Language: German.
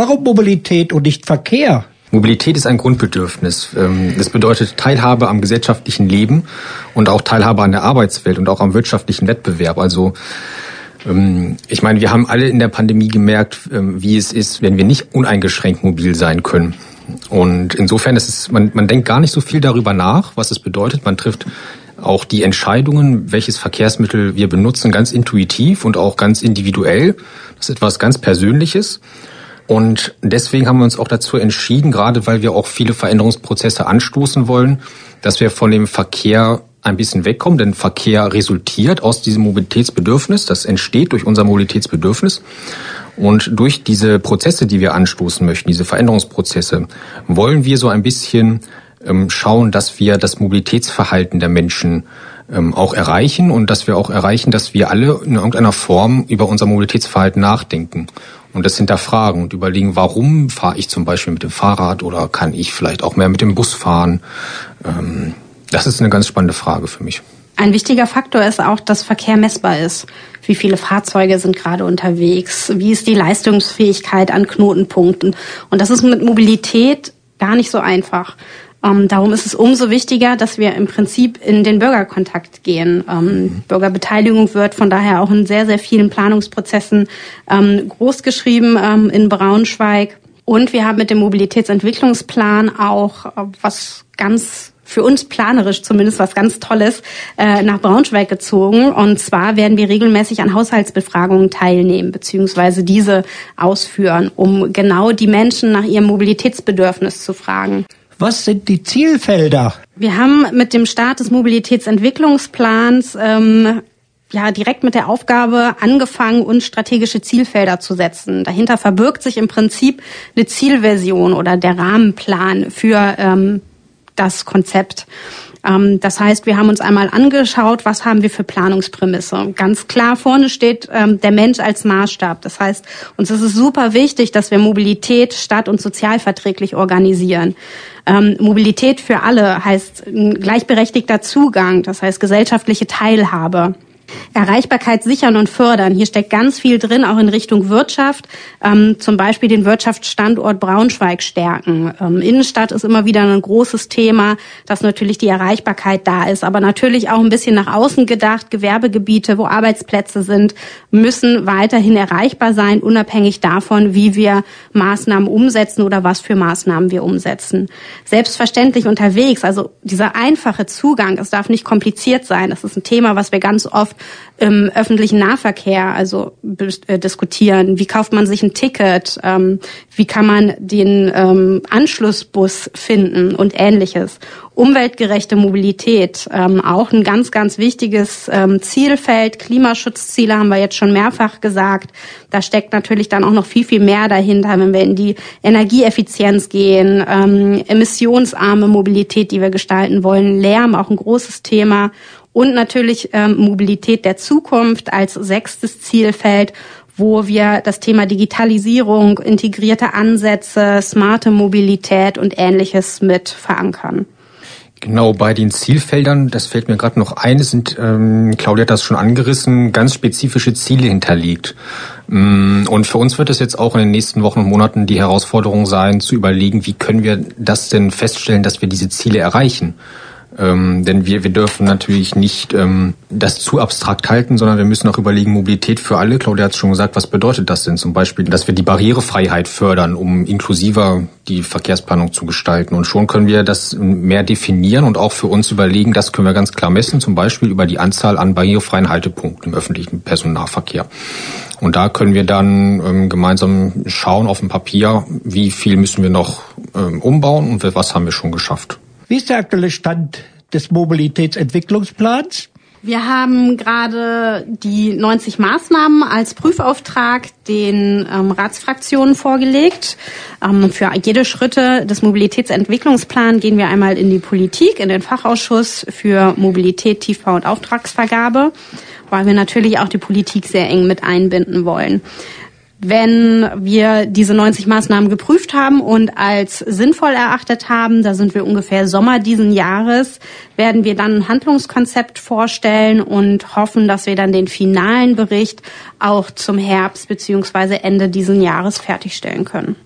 Warum Mobilität und nicht Verkehr? Mobilität ist ein Grundbedürfnis. Ähm, das bedeutet Teilhabe am gesellschaftlichen Leben und auch Teilhabe an der Arbeitswelt und auch am wirtschaftlichen Wettbewerb. Also ähm, ich meine, wir haben alle in der Pandemie gemerkt, ähm, wie es ist, wenn wir nicht uneingeschränkt mobil sein können. Und insofern ist es, man, man denkt gar nicht so viel darüber nach, was es bedeutet. Man trifft auch die Entscheidungen, welches Verkehrsmittel wir benutzen, ganz intuitiv und auch ganz individuell. Das ist etwas ganz Persönliches. Und deswegen haben wir uns auch dazu entschieden, gerade weil wir auch viele Veränderungsprozesse anstoßen wollen, dass wir von dem Verkehr ein bisschen wegkommen, denn Verkehr resultiert aus diesem Mobilitätsbedürfnis, das entsteht durch unser Mobilitätsbedürfnis. Und durch diese Prozesse, die wir anstoßen möchten, diese Veränderungsprozesse, wollen wir so ein bisschen ähm, schauen, dass wir das Mobilitätsverhalten der Menschen auch erreichen und dass wir auch erreichen, dass wir alle in irgendeiner Form über unser Mobilitätsverhalten nachdenken und das hinterfragen und überlegen, warum fahre ich zum Beispiel mit dem Fahrrad oder kann ich vielleicht auch mehr mit dem Bus fahren. Ähm, das ist eine ganz spannende Frage für mich. Ein wichtiger Faktor ist auch, dass Verkehr messbar ist. Wie viele Fahrzeuge sind gerade unterwegs? Wie ist die Leistungsfähigkeit an Knotenpunkten? Und das ist mit Mobilität gar nicht so einfach. Ähm, darum ist es umso wichtiger, dass wir im Prinzip in den Bürgerkontakt gehen. Ähm, Bürgerbeteiligung wird von daher auch in sehr, sehr vielen Planungsprozessen ähm, großgeschrieben ähm, in Braunschweig. Und wir haben mit dem Mobilitätsentwicklungsplan auch äh, was ganz für uns planerisch zumindest was ganz Tolles äh, nach Braunschweig gezogen. Und zwar werden wir regelmäßig an Haushaltsbefragungen teilnehmen, beziehungsweise diese ausführen, um genau die Menschen nach ihrem Mobilitätsbedürfnis zu fragen. Was sind die Zielfelder? Wir haben mit dem Start des Mobilitätsentwicklungsplans ähm, ja direkt mit der Aufgabe angefangen, uns strategische Zielfelder zu setzen. Dahinter verbirgt sich im Prinzip eine Zielversion oder der Rahmenplan für ähm, das Konzept. Ähm, das heißt, wir haben uns einmal angeschaut, was haben wir für Planungsprämisse. Ganz klar vorne steht ähm, der Mensch als Maßstab. Das heißt, uns ist es super wichtig, dass wir Mobilität stadt- und sozialverträglich organisieren. Ähm, Mobilität für alle heißt gleichberechtigter Zugang, das heißt gesellschaftliche Teilhabe. Erreichbarkeit sichern und fördern. Hier steckt ganz viel drin, auch in Richtung Wirtschaft. Ähm, zum Beispiel den Wirtschaftsstandort Braunschweig stärken. Ähm, Innenstadt ist immer wieder ein großes Thema, dass natürlich die Erreichbarkeit da ist. Aber natürlich auch ein bisschen nach außen gedacht. Gewerbegebiete, wo Arbeitsplätze sind, müssen weiterhin erreichbar sein, unabhängig davon, wie wir Maßnahmen umsetzen oder was für Maßnahmen wir umsetzen. Selbstverständlich unterwegs, also dieser einfache Zugang, es darf nicht kompliziert sein. Das ist ein Thema, was wir ganz oft im öffentlichen Nahverkehr also äh, diskutieren. Wie kauft man sich ein Ticket? Ähm, wie kann man den ähm, Anschlussbus finden und ähnliches? Umweltgerechte Mobilität, ähm, auch ein ganz, ganz wichtiges ähm, Zielfeld. Klimaschutzziele haben wir jetzt schon mehrfach gesagt. Da steckt natürlich dann auch noch viel, viel mehr dahinter, wenn wir in die Energieeffizienz gehen, ähm, emissionsarme Mobilität, die wir gestalten wollen, Lärm, auch ein großes Thema und natürlich ähm, Mobilität der Zukunft als sechstes Zielfeld wo wir das Thema Digitalisierung, integrierte Ansätze, smarte Mobilität und ähnliches mit verankern. Genau, bei den Zielfeldern, das fällt mir gerade noch ein, es sind, ähm, Claudia hat das schon angerissen, ganz spezifische Ziele hinterlegt. Mm, und für uns wird es jetzt auch in den nächsten Wochen und Monaten die Herausforderung sein, zu überlegen, wie können wir das denn feststellen, dass wir diese Ziele erreichen. Ähm, denn wir, wir dürfen natürlich nicht ähm, das zu abstrakt halten, sondern wir müssen auch überlegen, Mobilität für alle. Claudia hat es schon gesagt, was bedeutet das denn zum Beispiel, dass wir die Barrierefreiheit fördern, um inklusiver die Verkehrsplanung zu gestalten. Und schon können wir das mehr definieren und auch für uns überlegen, das können wir ganz klar messen, zum Beispiel über die Anzahl an barrierefreien Haltepunkten im öffentlichen Personennahverkehr. Und da können wir dann ähm, gemeinsam schauen auf dem Papier, wie viel müssen wir noch ähm, umbauen und was haben wir schon geschafft. Wie ist der aktuelle Stand des Mobilitätsentwicklungsplans? Wir haben gerade die 90 Maßnahmen als Prüfauftrag den ähm, Ratsfraktionen vorgelegt. Ähm, für jede Schritte des Mobilitätsentwicklungsplans gehen wir einmal in die Politik, in den Fachausschuss für Mobilität, Tiefbau und Auftragsvergabe, weil wir natürlich auch die Politik sehr eng mit einbinden wollen. Wenn wir diese 90 Maßnahmen geprüft haben und als sinnvoll erachtet haben, da sind wir ungefähr Sommer diesen Jahres, werden wir dann ein Handlungskonzept vorstellen und hoffen, dass wir dann den finalen Bericht auch zum Herbst beziehungsweise Ende diesen Jahres fertigstellen können.